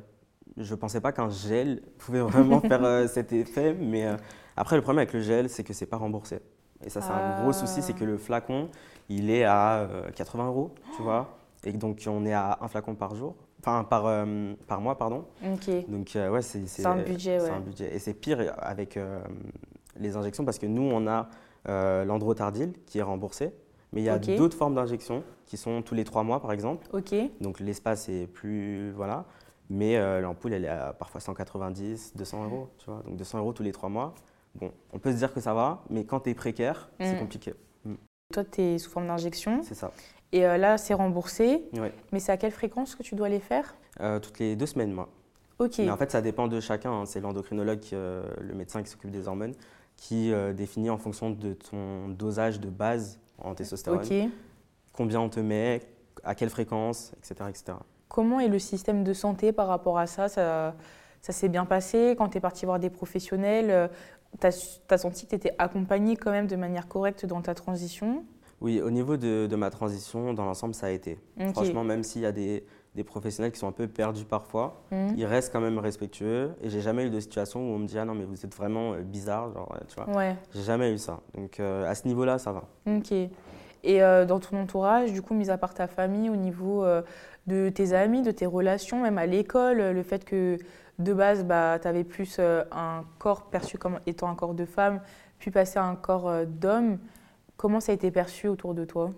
Je pensais pas qu'un gel pouvait vraiment faire euh, cet effet, mais euh, après le problème avec le gel, c'est que c'est pas remboursé. Et ça, c'est un gros souci, c'est que le flacon, il est à euh, 80 euros, tu vois. Et donc on est à un flacon par jour, enfin par, euh, par mois, pardon. Ok. Donc euh, ouais, c'est C'est un budget, c'est ouais. un budget. Et c'est pire avec euh, les injections parce que nous, on a euh, l'androtardil qui est remboursé, mais il y a d'autres formes d'injections qui sont tous les trois mois, par exemple. Ok. Donc l'espace est plus voilà, mais euh, l'ampoule, elle est à parfois 190, 200 euros, tu vois. Donc 200 euros tous les trois mois. Bon, on peut se dire que ça va, mais quand tu es précaire, c'est Mm. compliqué. Toi, tu es sous forme d'injection. C'est ça. Et euh, là, c'est remboursé. Ouais. Mais c'est à quelle fréquence que tu dois les faire? Euh, toutes les deux semaines, moi. Ok. Mais en fait, ça dépend de chacun. hein. C'est l'endocrinologue, le médecin qui s'occupe des hormones, qui définit en fonction de ton dosage de base en testostérone, Ok. combien on te met, à quelle fréquence, etc. etc. Comment est le système de santé par rapport à ça? Ça, ça s'est bien passé? Quand tu es parti voir des professionnels, tu as, senti que tu étais accompagné quand même de manière correcte dans ta transition? Oui, au niveau de, de ma transition, dans l'ensemble, ça a été. Franchement, même s'il y a des, des professionnels qui sont un peu perdus parfois, Mhm. ils restent quand même respectueux. Et j'ai jamais eu de situation où on me dit Ah non, mais vous êtes vraiment euh, bizarre, genre, euh, tu vois. Ouais. J'ai jamais eu ça. Donc euh, à ce niveau-là, ça va. Ok. Et euh, dans ton entourage, du coup, mis à part ta famille, au niveau euh, de tes amis, de tes relations, même à l'école, le fait que de base, bah, tu avais plus euh, un corps perçu comme étant un corps de femme, puis passer à un corps d'homme, comment ça a été perçu autour de toi?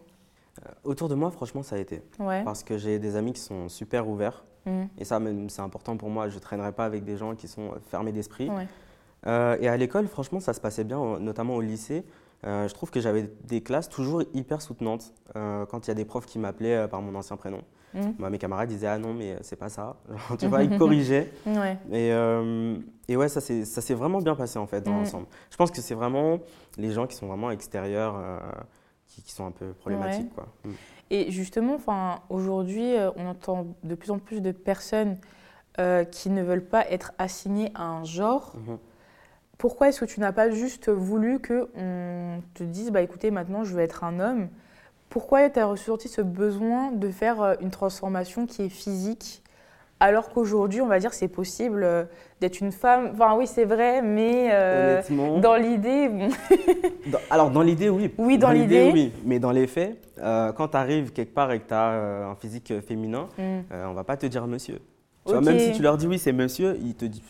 Autour de moi, franchement, ça a été. Ouais. Parce que j'ai des amis qui sont super ouverts. Mhm. Et ça, même, c'est important pour moi. Je ne traînerai pas avec des gens qui sont fermés d'esprit. Ouais. Euh, et à l'école, franchement, ça se passait bien, notamment au lycée. Euh, je trouve que j'avais des classes toujours hyper soutenantes. Euh, quand il y a des profs qui m'appelaient euh, par mon ancien prénom, Mhm. Moi, mes camarades disaient Ah non, mais c'est pas ça. Genre, tu vois, ils corrigeaient. Ouais. Et, Et ouais, ça s'est vraiment bien passé en fait dans Mm. l'ensemble. Je pense que c'est vraiment les gens qui sont vraiment extérieurs qui, qui sont un peu problématiques. Quoi. Mm. Et justement, aujourd'hui, on entend de plus en plus de personnes euh, qui ne veulent pas être assignées à un genre. Mhm. Pourquoi est-ce que tu n'as pas juste voulu que on te dise, bah écoutez, maintenant je veux être un homme? Pourquoi tu as ressenti ce besoin de faire euh, une transformation qui est physique alors qu'aujourd'hui, on va dire, c'est possible euh, d'être une femme? Enfin, oui, c'est vrai, mais euh, dans l'idée, bon, alors dans l'idée, oui. Oui, dans l'idée. oui. Mais dans les faits, euh, quand tu arrives quelque part et que tu as un physique féminin, euh, on va pas te dire monsieur. Tu vois, même si tu leur dis oui, c'est monsieur, ils te disent,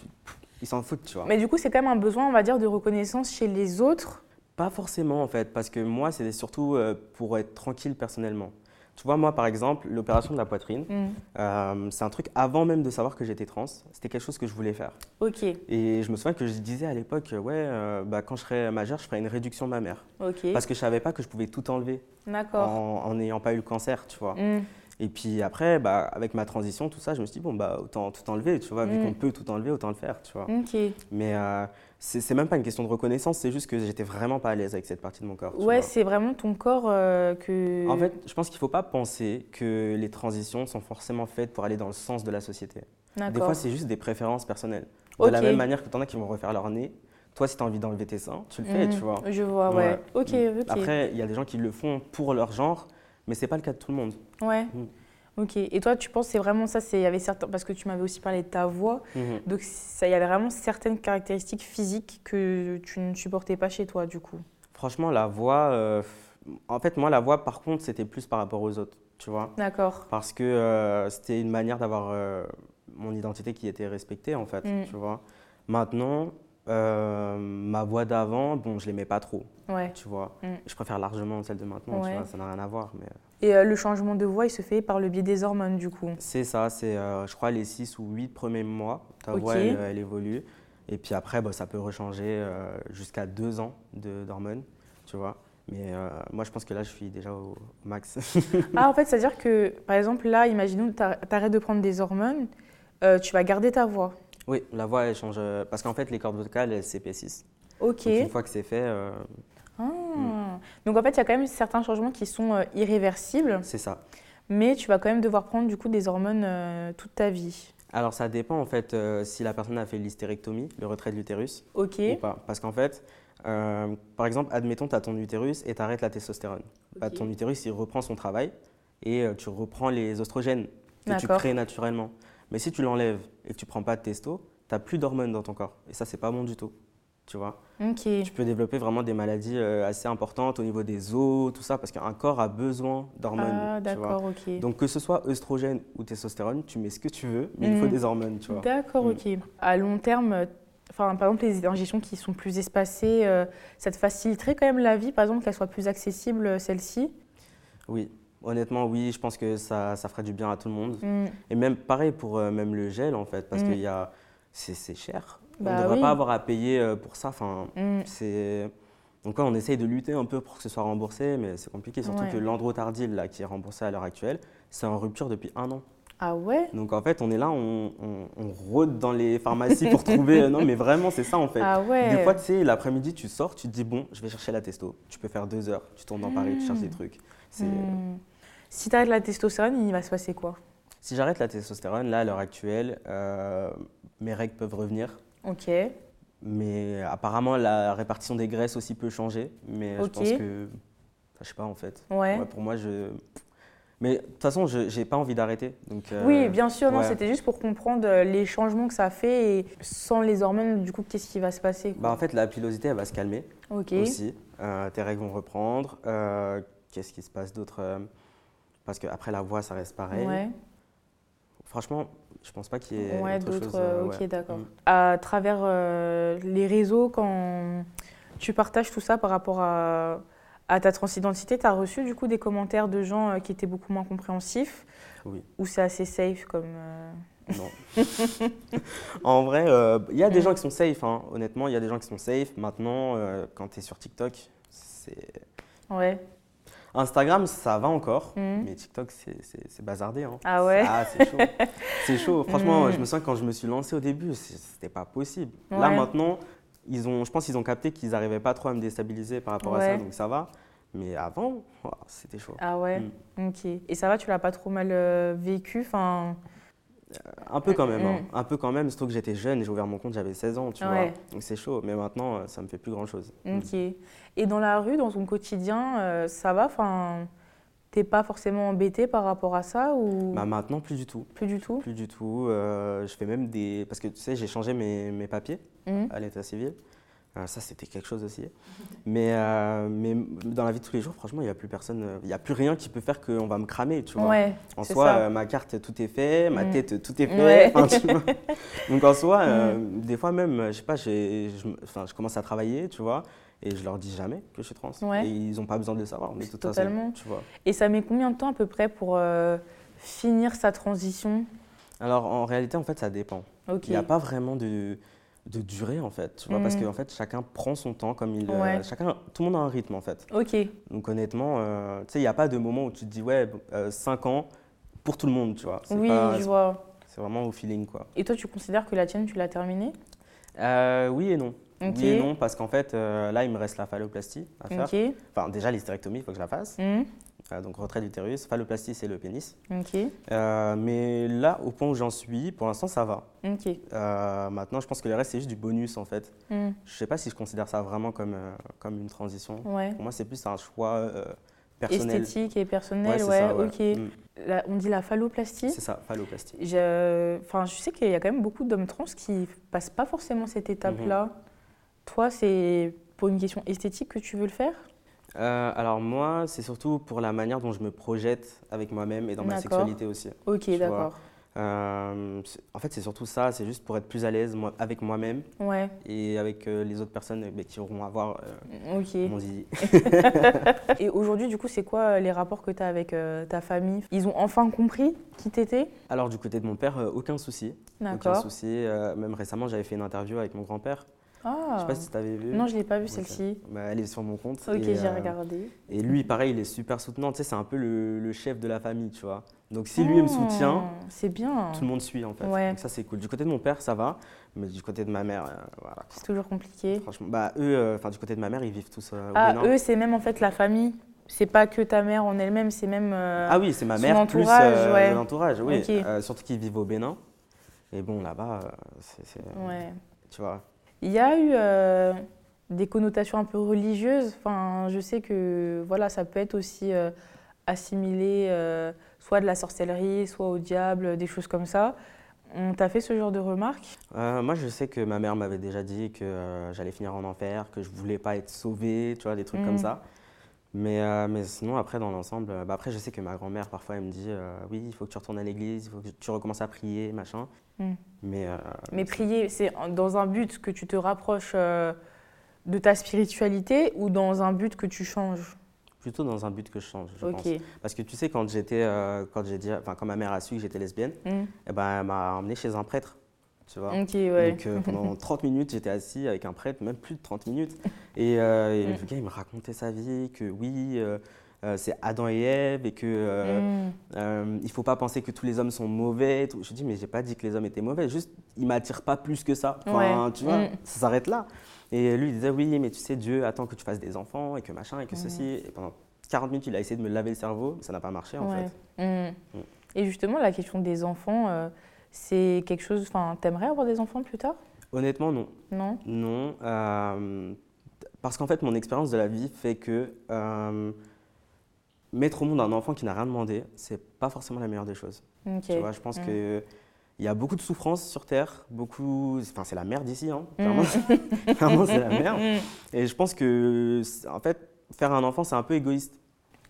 ils s'en foutent, tu vois. mais du coup, c'est quand même un besoin, on va dire, de reconnaissance chez les autres. Pas forcément en fait, parce que moi, c'est surtout euh, pour être tranquille personnellement. Tu vois, moi, par exemple, l'opération de la poitrine, Hmm, euh, c'est un truc avant même de savoir que j'étais trans. C'était quelque chose que je voulais faire. Ok, Et je me souviens que je disais à l'époque, ouais, euh, bah, quand je serai majeure, je ferai une réduction mammaire. ok, Parce que je savais pas que je pouvais tout enlever d'accord. en n'ayant pas eu le cancer, tu vois. Hmm, Et puis après, bah, avec ma transition, tout ça, je me suis dit, bon, bah, autant tout enlever, tu vois. Vu Mm. qu'on peut tout enlever, autant le faire, tu vois. Ok. Mais euh, c'est même pas une question de reconnaissance, c'est juste que j'étais vraiment pas à l'aise avec cette partie de mon corps. Ouais, c'est vraiment ton corps euh, que. En fait, je pense qu'il faut pas penser que les transitions sont forcément faites pour aller dans le sens de la société. Des fois, c'est juste des préférences personnelles. De la même manière que t'en as qui vont refaire leur nez. Toi, si tu as envie d'enlever tes seins, tu le fais, tu vois. Je vois, ouais. Ok, Mm. ok. Après, il y a des gens qui le font pour leur genre, mais c'est pas le cas de tout le monde. Ouais. Mm. Ok. Et toi, tu penses c'est vraiment ça c'est, il y avait certains, Parce que tu m'avais aussi parlé de ta voix. Mhm. Donc, ça, il y avait vraiment certaines caractéristiques physiques que tu ne supportais pas chez toi, du coup. Franchement, la voix, euh, en fait, moi, la voix, par contre, c'était plus par rapport aux autres, tu vois. D'accord. Parce que euh, c'était une manière d'avoir euh, mon identité qui était respectée, en fait, Mm. tu vois. Maintenant, euh, ma voix d'avant, bon, je l'aimais pas trop, Ouais. tu vois. Mm. Je préfère largement celle de maintenant, Ouais. tu vois, ça n'a rien à voir. Mais euh, Et euh, le changement de voix, il se fait par le biais des hormones, du coup. c'est ça, c'est, euh, je crois, les 6 ou 8 premiers mois, ta voix, elle, elle évolue. Et puis après, bah, ça peut rechanger jusqu'à 2 ans de- d'hormones, tu vois. Mais moi, je pense que là, je suis déjà au, au max. Ah, en fait, c'est-à-dire que, par exemple, là, imaginons que tu arrêtes de prendre des hormones, tu vas garder ta voix. Oui, la voix, elle change. euh, Parce qu'en fait, les cordes vocales, elles s'épaississent. Ok. Donc, une fois que c'est fait, euh, Ah. Donc, en fait, il y a quand même certains changements qui sont euh, irréversibles, c'est ça. mais tu vas quand même devoir prendre, du coup, des hormones euh, toute ta vie. Alors, ça dépend, en fait, si la personne a fait l'hystérectomie, le retrait de l'utérus, Ok. ou pas. Parce qu'en fait, par exemple, admettons, tu as ton utérus et tu arrêtes la testostérone. Bah, Ok. ton utérus, il reprend son travail et tu reprends les oestrogènes que tu crées naturellement. Mais si tu l'enlèves et que tu prends pas de testo, tu n'as plus d'hormones dans ton corps. Et ça, c'est pas bon du tout. Tu vois? Ok. Tu peux développer vraiment des maladies euh, assez importantes au niveau des os, tout ça, parce qu'un corps a besoin d'hormones. Ah, d'accord, ok. Donc que ce soit œstrogène ou testostérone, tu mets ce que tu veux, mais il faut Mhm. des hormones, tu vois. D'accord, Mm. ok. À long terme, enfin, par exemple, les injections qui sont plus espacées, euh, ça te faciliterait quand même la vie, par exemple, qu'elle soit plus accessible, euh, celle-ci Oui, honnêtement, oui, je pense que ça, ça ferait du bien à tout le monde. Mm. Et même pareil pour euh, même le gel, en fait, parce Mm. qu'il y a... C'est cher. Bah on ne devrait oui. pas avoir à payer euh, pour ça. Enfin, Mm. c'est... Donc ouais, on essaye de lutter un peu pour que ce soit remboursé, mais c'est compliqué. Surtout Ouais. que l'androtardil, là, qui est remboursé à l'heure actuelle, c'est en rupture depuis un an. Ah ouais? Donc en fait, on est là, on, on- on rôde dans les pharmacies pour trouver... Non, mais vraiment, c'est ça, en fait. Ah ouais Des fois, tu sais, l'après-midi, tu sors, tu te dis, bon, je vais chercher la testo. Tu peux faire deux heures, tu tournes dans Paris, tu cherches des trucs. C'est- Mm. Si tu arrêtes la testostérone, il va se passer quoi? Si j'arrête la testostérone, là, à l'heure actuelle, euh, mes règles peuvent revenir. Ok. Mais apparemment, la répartition des graisses aussi peut changer. Mais je pense que. je sais pas, en fait. Ouais. Ouais, pour moi, je. Mais de toute façon, je n'ai pas envie d'arrêter. Donc, euh, Oui, bien sûr, non, c'était juste pour comprendre euh, les changements que ça fait et sans les hormones, du coup, qu'est-ce qui va se passer Bah, en fait, la pilosité, elle va se calmer Ok. aussi. Euh, tes règles vont reprendre. Euh, Qu'est-ce qui se passe d'autre? Parce qu'après la voix, ça reste pareil. Ouais. Franchement, je pense pas qu'il y ait Ouais, autre d'autres. chose. euh, euh, ok, ouais. d'accord. Mm. À travers euh, les réseaux, quand tu partages tout ça par rapport à, à ta transidentité, tu as reçu du coup des commentaires de gens euh, qui étaient beaucoup moins compréhensifs? Oui. Ou c'est assez safe comme. Non. en vrai, il y a des gens qui sont safe, hein. honnêtement, il y a des gens qui sont safe. Maintenant, quand tu es sur TikTok, c'est. Ouais. Instagram, ça va encore, Mhm. mais TikTok, c'est- bazardé. hein. Ah ouais Ah, c'est chaud. c'est chaud. Franchement, Mhm. je me sens quand je me suis lancé au début, c'était pas possible. Là, maintenant, ils ont, je pense qu'ils ont capté qu'ils n'arrivaient pas trop à me déstabiliser par rapport à ça, donc ça va. Mais avant, oh, c'était chaud. Ah ouais Mm. Ok. Et ça va, tu l'as pas trop mal euh, vécu? Enfin... Un peu quand même, hein. Mm. un peu quand même, surtout que j'étais jeune, j'ai ouvert mon compte, j'avais 16 ans, tu Ouais. vois. Donc c'est chaud, mais maintenant, euh, ça me fait plus grand-chose. Mm. Ok. Et dans la rue, dans ton quotidien, euh, ça va? Enfin, T'es pas forcément embêté par rapport à ça ou? Bah, maintenant, plus du tout. plus du tout? Plus du tout. Euh, je fais même des. Parce que tu sais, j'ai changé mes, mes papiers Mhm. à l'état civil. Euh, ça, c'était quelque chose aussi. Mais, euh, mais dans la vie de tous les jours, franchement, il n'y a plus personne. Il n'y a plus rien qui peut faire qu'on va me cramer, tu vois. Ouais, En soi, euh, ma carte, tout est fait, ma Mm. tête, tout est fait. Ouais. enfin, tu vois. Donc en soi, euh, des fois même, je sais pas, je, commence à travailler, tu vois, et je leur dis jamais que je suis trans. Ouais. Et ils n'ont pas besoin de le savoir, de toute Totalement. façon, tu vois. Et ça met combien de temps à peu près pour finir sa transition? Alors en réalité, en fait, ça dépend. Il n'y a pas vraiment de, de durée, en fait, tu vois, parce Mm. qu'en fait, chacun prend son temps comme il... euh, Ouais. chacun, tout le monde a un rythme, en fait. Ok. Donc honnêtement, euh, tu sais, il n'y a pas de moment où tu te dis, ouais, 5 ans pour tout le monde, tu vois. Oui, pas- je vois. C'est vraiment au feeling, quoi. Et toi, tu considères que la tienne, tu l'as terminée? Euh, oui et non. Ok. Oui et non, parce qu'en fait, euh, là, il me reste la phalloplastie à faire. Ok. Enfin, déjà, l'hystérectomie, il faut que je la fasse. Mhm. Donc, retrait d'utérus. Phalloplastie, c'est le pénis. Euh, mais là, au point où j'en suis, pour l'instant, ça va. Euh, maintenant, je pense que le reste, c'est juste du bonus, en fait. Mhm. Je sais pas si je considère ça vraiment comme, euh, comme une transition. Ouais. Pour moi, c'est plus un choix personnel. Esthétique et personnel, ouais, ça, ok. Mm. La- on dit la phalloplastie. C'est ça, phalloplastie. Je, enfin, je sais qu'il y a quand même beaucoup d'hommes trans qui passent pas forcément cette étape-là. Mhm. Toi, c'est pour une question esthétique que tu veux le faire? Euh, alors moi, c'est surtout pour la manière dont je me projette avec moi-même et dans ma sexualité aussi. Ok, d'accord. Euh, en fait, c'est surtout ça, c'est juste pour être plus à l'aise moi, avec moi-même Ouais, et avec euh, les autres personnes bah, qui auront à voir euh, mon zizi. Et aujourd'hui, du coup, c'est quoi les rapports que tu as avec ta famille? Ils ont enfin compris qui t'étais? Alors du côté de mon père, aucun souci. Aucun D'accord. souci. Euh, même récemment, j'avais fait une interview avec mon grand-père. Je Ah. sais pas si tu avais vu. Non, je l'ai pas vu celle-ci. Bah, elle est sur mon compte. Ok, j'ai euh, regardé. Et lui, pareil, il est super soutenant. Tu sais, c'est un peu le, le chef de la famille, tu vois. Donc si lui il me soutient, Oh, C'est bien. tout le monde suit en fait. Ouais. Donc ça c'est cool. Du côté de mon père, ça va, mais du côté de ma mère, euh, voilà. C'est toujours compliqué. Franchement, bah eux, euh, enfin du côté de ma mère, ils vivent tous au Ah, eux, c'est même en fait la famille. C'est pas que ta mère en elle-même, c'est même. Ah oui, c'est ma mère plus ouais. l'entourage, oui. Surtout qu'ils vivent au Bénin. Et bon, là-bas, c'est- Ouais. tu vois. Il y a eu euh, des connotations un peu religieuses. Enfin, je sais que voilà, ça peut être aussi euh, assimilé euh, soit de la sorcellerie, soit au diable, des choses comme ça. On t'a fait ce genre de remarques? Moi, je sais que ma mère m'avait déjà dit que j'allais finir en enfer, que je voulais pas être sauvé, tu vois, des trucs comme ça. Mais, mais sinon, après, dans l'ensemble, bah, après, je sais que ma grand-mère, parfois, elle me dit Oui, il faut que tu retournes à l'église, il faut que tu recommences à prier, machin. Mhm. Mais, euh, Mais prier, c'est dans un but que tu te rapproches euh, de ta spiritualité ou dans un but que tu changes? Plutôt dans un but que je change, je pense. Parce que tu sais, quand j'étais, euh, quand j'ai dit, enfin, quand ma mère a su que j'étais lesbienne, eh ben, elle m'a emmené chez un prêtre, tu vois. Ouais. Donc pendant 30 minutes, j'étais assis avec un prêtre, même plus de 30 minutes. Et, et Mm. le gars, il me racontait sa vie, que oui, euh, c'est Adam et Ève, et que euh, euh, il faut pas penser que tous les hommes sont mauvais. tout. Je dis, mais j'ai pas dit que les hommes étaient mauvais, juste ils m'attirent pas plus que ça. Enfin, Ouais. tu vois, Mm. ça s'arrête là. Et lui, il disait, oui, mais tu sais, Dieu attend que tu fasses des enfants, et que machin, et que Mm. ceci. Et pendant 40 minutes, il a essayé de me laver le cerveau, mais ça n'a pas marché en Ouais. fait. Mhm. Mm. Et justement, la question des enfants, euh, c'est quelque chose. Enfin, t'aimerais avoir des enfants plus tard? Honnêtement, non. Non? Non, parce qu'en fait, mon expérience de la vie fait que mettre au monde un enfant qui n'a rien demandé, c'est pas forcément la meilleure des choses. Tu vois, je pense Mm. que il y a beaucoup de souffrance sur Terre, beaucoup, enfin c'est la merde ici, hein, Mm. clairement, clairement, c'est la merde. Mm. Et je pense que, en fait, faire un enfant, c'est un peu égoïste.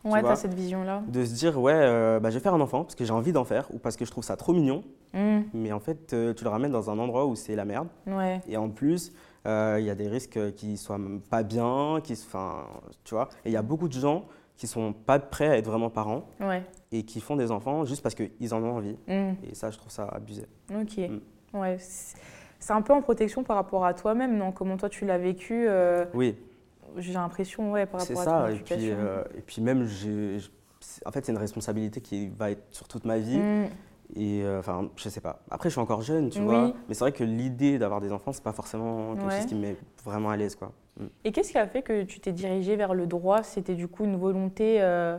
Ouais, t'as cette vision-là. De se dire, ouais, euh, bah, je vais faire un enfant parce que j'ai envie d'en faire ou parce que je trouve ça trop mignon, Mm. mais en fait, euh, tu le ramènes dans un endroit où c'est la merde. Ouais. Et en plus, euh, il y a des risques qui soient pas bien, qui, enfin, tu vois. Et il y a beaucoup de gens qui sont pas prêts à être vraiment parents Ouais. et qui font des enfants juste parce qu'ils en ont envie. Mm. Et ça, je trouve ça abusé. Ok. Mm. Ouais. C'est c'est un peu en protection par rapport à toi-même, non? Comment toi tu l'as vécu euh, Oui. j'ai l'impression, ouais, par C'est rapport à ton ça, et puis, éducation. euh, et puis même, c'est- en fait, c'est une responsabilité qui va être sur toute ma vie. Mm. Et euh, enfin, je sais pas. Après, je suis encore jeune, tu Oui. vois. Mais c'est vrai que l'idée d'avoir des enfants, c'est pas forcément quelque Ouais. chose qui me met vraiment à l'aise, quoi. Mm. Et qu'est-ce qui a fait que tu t'es dirigé vers le droit? C'était du coup une volonté euh,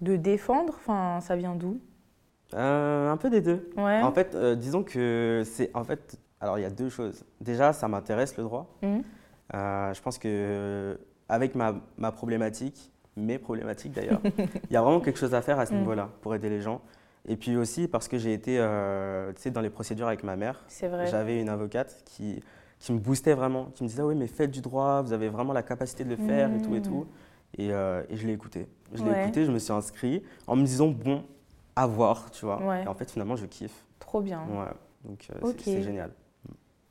de défendre? Enfin, ça vient d'où? Euh, un peu des deux. Ouais. En fait, disons que c'est. En fait, alors il y a deux choses. Déjà, ça m'intéresse le droit. Euh, je pense que avec ma, ma problématique, mes problématiques d'ailleurs, il y a vraiment quelque chose à faire à ce Mhm. niveau-là pour aider les gens. Et puis aussi parce que j'ai été euh, dans les procédures avec ma mère. C'est vrai. J'avais une avocate qui, qui me boostait vraiment, qui me disait ah oui mais faites du droit, vous avez vraiment la capacité de le faire et tout et tout. Et, euh, et je l'ai écouté. Je l'ai écouté, je me suis inscrit en me disant bon, à voir, tu vois. Ouais. Et en fait finalement je kiffe. Trop bien. Ouais. Donc euh, c'est- génial.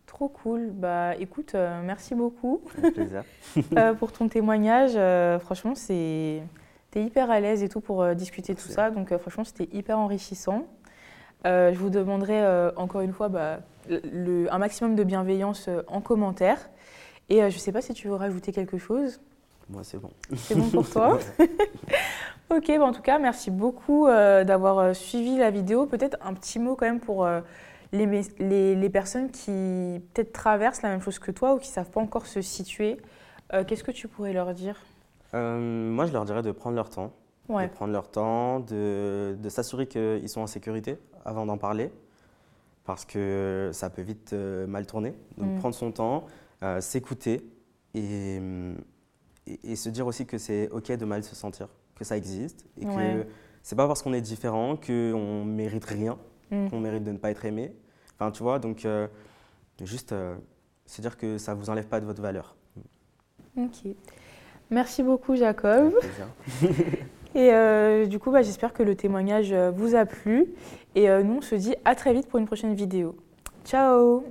Trop cool. Bah écoute, merci beaucoup Avec plaisir. pour ton témoignage. Franchement, c'est. T'es hyper à l'aise et tout pour euh, discuter tout Merci. ça. Donc euh, franchement, c'était hyper enrichissant. Euh, je vous demanderai encore une fois bah, le- un maximum de bienveillance en commentaire. Et je ne sais pas si tu veux rajouter quelque chose. Moi c'est bon. C'est bon pour toi Ok, bah en tout cas, merci beaucoup euh, d'avoir suivi la vidéo. Peut-être un petit mot quand même pour euh, les, les- les personnes qui peut-être traversent la même chose que toi ou qui ne savent pas encore se situer. Euh, Qu'est-ce que tu pourrais leur dire? Euh, moi je leur dirais de prendre leur temps. Ouais, de prendre leur temps, de, de s'assurer qu'ils sont en sécurité avant d'en parler, parce que ça peut vite euh, mal tourner. Donc Mm. prendre son temps, euh, s'écouter et, et, et se dire aussi que c'est ok de mal se sentir, que ça existe et Ouais. que c'est pas parce qu'on est différent qu'on mérite rien, Mm. qu'on mérite de ne pas être aimé. Enfin, tu vois, donc juste se dire que ça vous enlève pas de votre valeur. ok. Merci beaucoup, Jacob. Et euh, du coup, bah, j'espère que le témoignage euh, vous a plu. Et euh, nous, on se dit à très vite pour une prochaine vidéo. Ciao